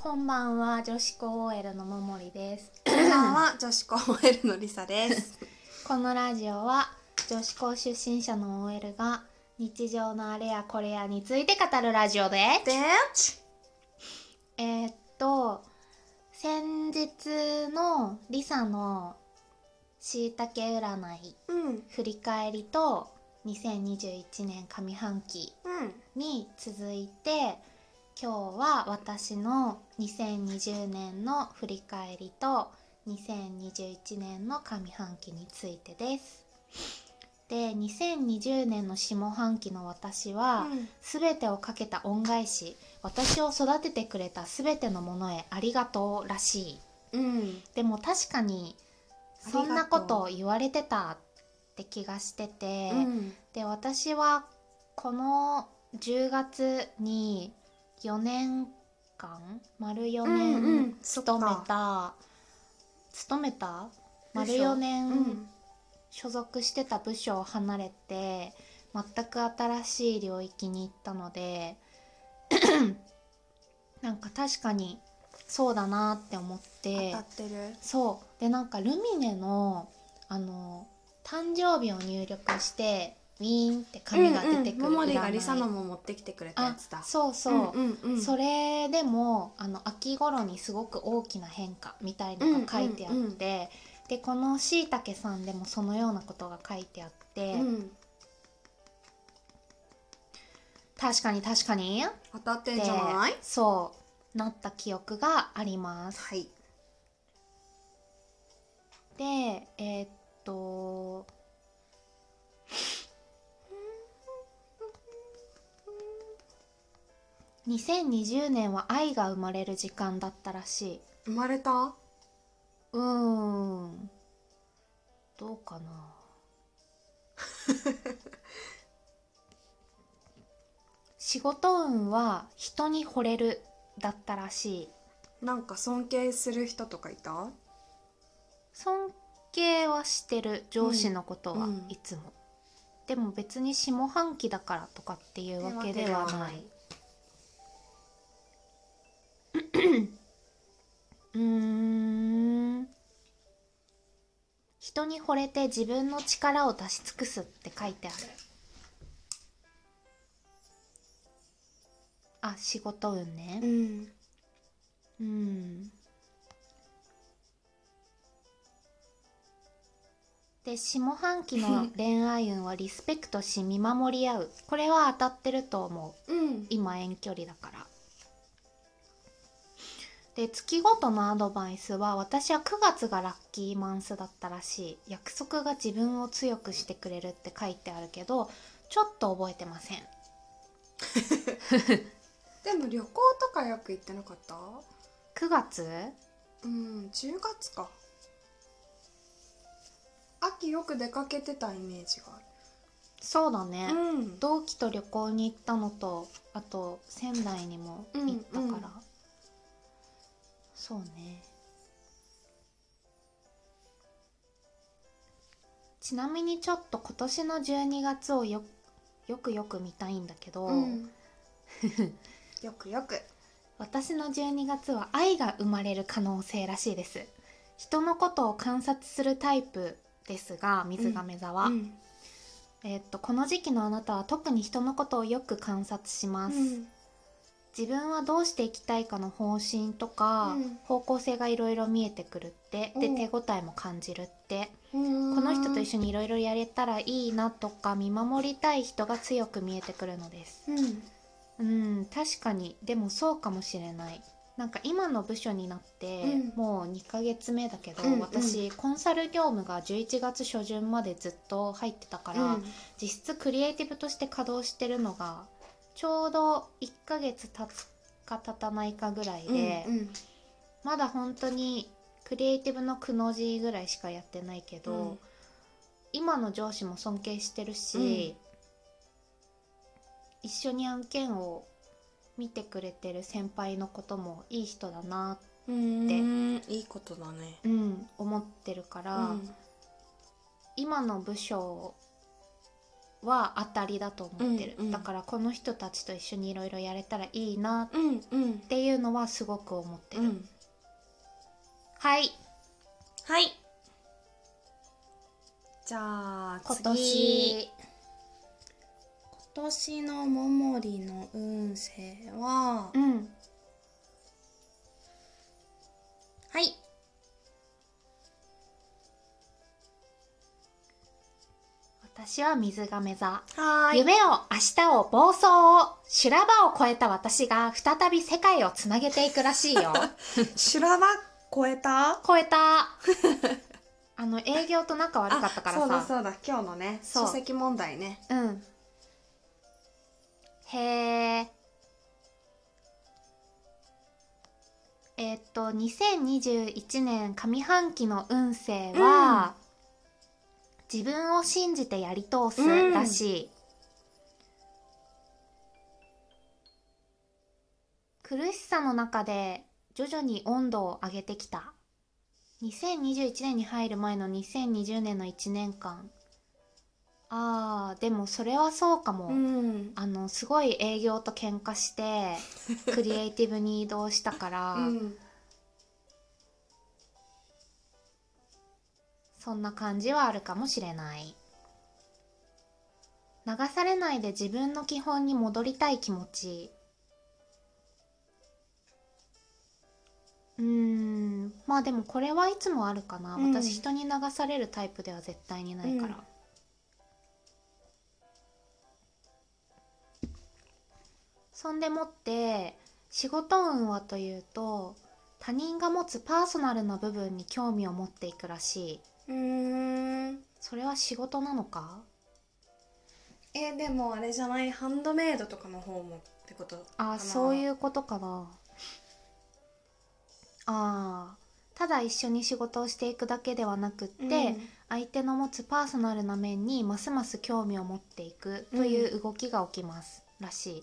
こんばんは、女子高 OL のももりです。こんばんは、女子高 OL のりさです。このラジオは女子高出身者の OL が日常のあれやこれやについて語るラジオでえーっと、先日のリサのしいたけ占いうん、振り返りと2021年上半期うん、に続いて今日は私の2020年の振り返りと2021年の上半期についてです。で2020年の下半期の私は、全てをかけた恩返し私を育ててくれた全てのものへありがとうらしい。うん、でも確かにそんなことを言われてたって気がしてて、うん、で私はこの10月に4年間？丸4うんうん年勤めた、勤めた？丸4年、うん、所属してた部署を離れて全く新しい領域に行ったので なんか確かにそうだなって思って。当たってる。そう。でなんかルミネのあの誕生日を入力してウィーンって紙が出てくるももりが占いりさのも持ってきてくれたやあつだ。そうそう、うん、うん、それでもあの秋頃にすごく大きな変化みたいのが書いてあって、うんうんうんでこのしいたけさんでもそのようなことが書いてあって、うん、確かに確かにっ当たってんてじゃない？そうなった記憶があります。はい。でえーっ2020年は愛が生まれる時間だったらしい。生まれた？うーん。どうかな。仕事運は人に惚れるだったらしい。なんか尊敬する人とかいた？尊敬はしてる上司のことは、うんうん。いつも。でも別に下半期だからとかっていうわけではない うーん。人に惚れて自分の力を出し尽くすって書いてある。あ仕事運ね。うん、うん。で下半期の恋愛運はリスペクトし見守り合う。これは当たってると思う。うん、今遠距離だからで月ごとのアドバイスは私は9月がラッキーマンスだったらしい。約束が自分を強くしてくれるって書いてあるけどちょっと覚えてません。でも旅行とかよく行ってなかった？9月？うん、10月か。秋よく出かけてたイメージがあそうだね、る。うん、同期と旅行に行ったのとあと仙台にも行ったから、そうね。ちなみにちょっと今年の12月をよよくよく見たいんだけど、うん、よくよく。私の12月は愛が生まれる可能性らしいです。人のことを観察するタイプですが水亀座は、うん。えーっとこの時期のあなたは特に人のことをよく観察します、うん自分はどうしていきたいかの方針とか、うん。方向性がいろいろ見えてくるってでうん。手応えも感じるって、ここの人と一緒にいろいろやれたらいいなとか見守りたい人が強く見えてくるのです。うん。うん確かに。でもそうかもしれない。なんか今の部署になって、うん。もう2ヶ月目だけど、うんうん。私コンサル業務が11月初旬までずっと入ってたから、うん。実質クリエイティブとして稼働してるのがちょうど1ヶ月経つか経たないかぐらいで、うんまだ本当にクリエイティブのくの字ぐらいしかやってないけど、うん。今の上司も尊敬してるし、一緒に案件を見てくれてる先輩のこともいい人だな、うんいいことだね。うん、思ってるから、うん。今の部署は当たりだと思ってる、うんうん。だからこの人たちと一緒にいろいろやれたらいいなっていうのはすごく思ってる、うん。はい。はい。じゃあ今次年。今年のももりの運勢は？うん私は水亀座。夢を明日を暴走を修羅場を超えた私が再び世界をつなげていくらしいよ。修羅場超えた？超えた。あの営業と仲悪かったからさ。あそうだそうだ。今日のね書籍問題ね。うん。へええーっと2021年上半期の運勢は、自分を信じてやり通すうん。らしい、苦しさの中で徐々に温度を上げてきた。2021年に入る前の2020年の1年間。あーでもそれはそうかも、ん。あのすごい営業と喧嘩してクリエイティブに移動したから、うんそんな感じはあるかもしれない。流されないで自分の基本に戻りたい気持ち。うーん。まあでもこれはいつもあるかな、うん。私人に流されるタイプでは絶対にないから、うん。そんでもって仕事運はというと他人が持つパーソナルな部分に興味を持っていくらしいうーん。それは仕事なのか？えでもあれじゃないハンドメイドとかの方もってこと？かなあそういうことかな。あー。ただ一緒に仕事をしていくだけではなくって、うん。相手の持つパーソナルな面にますます興味を持っていくという動きが起きます、らしい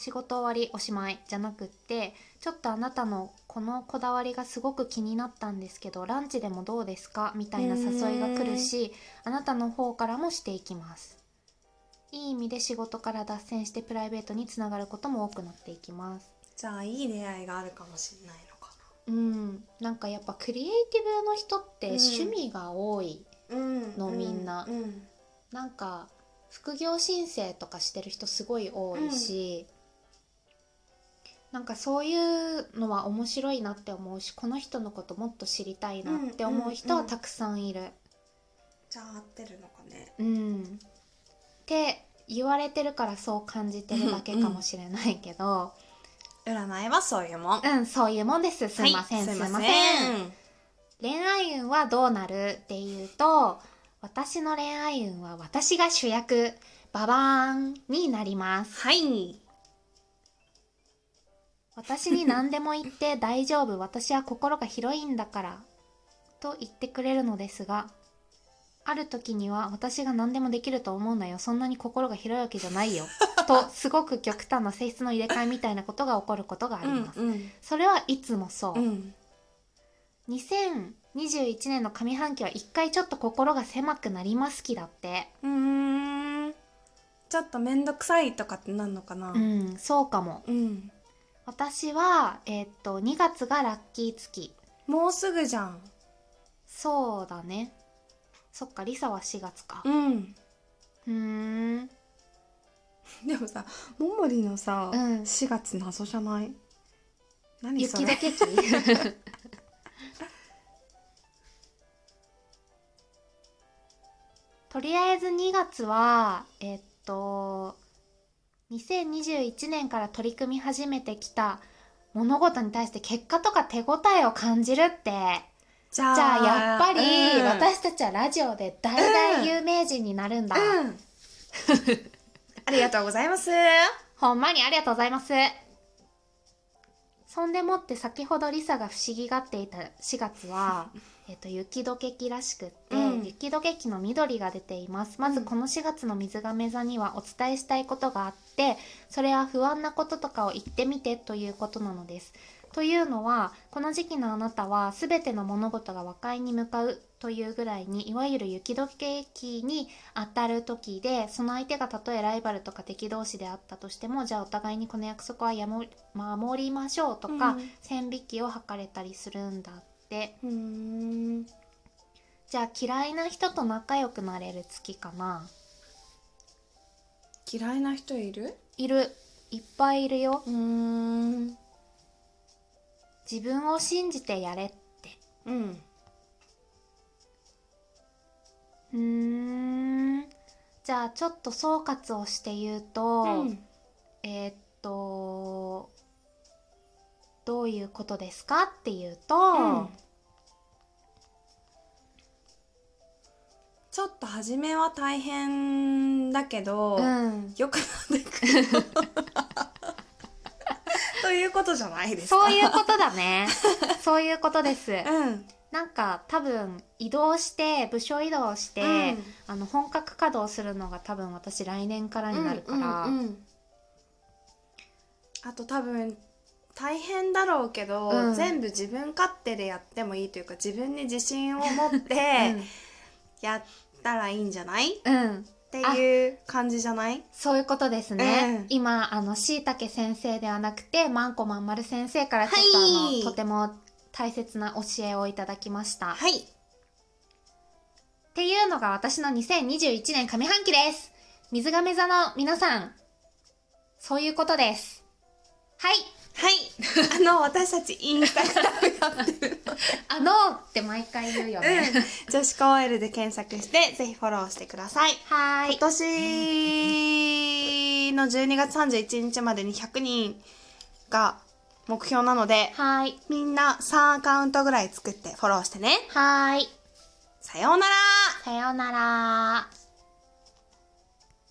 仕事終わりおしまいじゃなくってちょっとあなたのこのこだわりがすごく気になったんですけどランチでもどうですか？みたいな誘いが来るしあなたの方からもしていきます。いい意味で仕事から脱線してプライベートにつながることも多くなっていきます。じゃあいい出会いがあるかもしれないのかうん。なんかやっぱクリエイティブの人ってうん。趣味が多い、なうん。のみんな。うん。なんか副業申請とかしてる人すごい多いし、なんかそういうのは面白いなって思うしこの人のこともっと知りたいなって思う人はたくさんいる。じゃあ合ってるのかね。うん。って言われてるからそう感じてるだけかもしれないけど、占いはそういうもん。うんそういうもんです。すいません、はいすいません。恋愛運はどうなるっていうと私の恋愛運は私が主役ババーンになります。はい私に何でも言って大丈夫。私は心が広いんだから。と言ってくれるのですがある時には私が何でもできると思うなよ。そんなに心が広いわけじゃないよ。とすごく極端な性質の入れ替えみたいなことが起こることがあります、うんそれはいつもそう、うん。2021年の上半期は一回ちょっと心が狭くなりますきだって。うん。ちょっと面倒くさいとかってなんのかな。うん。そうかも。うん私はえーっと2月がラッキー月。もうすぐじゃん。そうだね。そっかリサは4月か。うん。うーん。でもさももりのさ、うん。4月謎じゃない？何それ？雪解け期 とりあえず2月はえっと2021年から取り組み始めてきた物事に対して結果とか手応えを感じるって。じゃあやっぱりうん。私たちはラジオで大々有名人になるんだ、うん。ありがとうございます。ほんまにありがとうございます。そんでもって先ほどリサが不思議がっていた4月は、えっと、雪解け期らしくって、うん。雪解け期の緑が出ています。まずうんこの4月の水亀座にはお伝えしたいことがあって、それは不安なこととかを言ってみてということなのです。というのは、この時期のあなたは全ての物事が和解に向かうというぐらいにいわゆる雪解け期に当たる時でその相手がたとえライバルとか敵同士であったとしてもじゃあお互いにこの約束はやも守りましょうとか、うん。線引きを図れたりするんだって。うーんじゃあ嫌いな人と仲良くなれる月かな？嫌いな人いる？いる。いっぱいいるよ。うーん。自分を信じてやれって。うん。うーん。じゃあちょっと総括をして言うと、うん。えーっとどういうことですかっていうと、うんちょっと初めは大変だけど、うん。よくなってくる。ということじゃないですか。そういうことだね。そういうことです。うん。なんか多分移動して部署移動して、うん。あの本格稼働するのが多分私来年からになるから、うんうんうん。あと多分大変だろうけど、うん。全部自分勝手でやってもいいというか自分に自信を持って やったらいいんじゃない？っうん、うんていう感じじゃない？そういうことですね、うん。今あのしいたけ先生ではなくてまんこまんまる先生からちょっと、はい。あのとても大切な教えをいただきました、っはい。ていうのが私の2021年上半期です。水亀座の皆さんそういうことです。はい。はい。あの私たちインスタグラムやってあのって毎回言うよね、うん、女子高 L で検索してぜひフォローしてください。はーい。今年の12月31日までに100人が目標なのではーい。みんな3アカウントぐらい作ってフォローしてね。はーい。さようなら。さようなら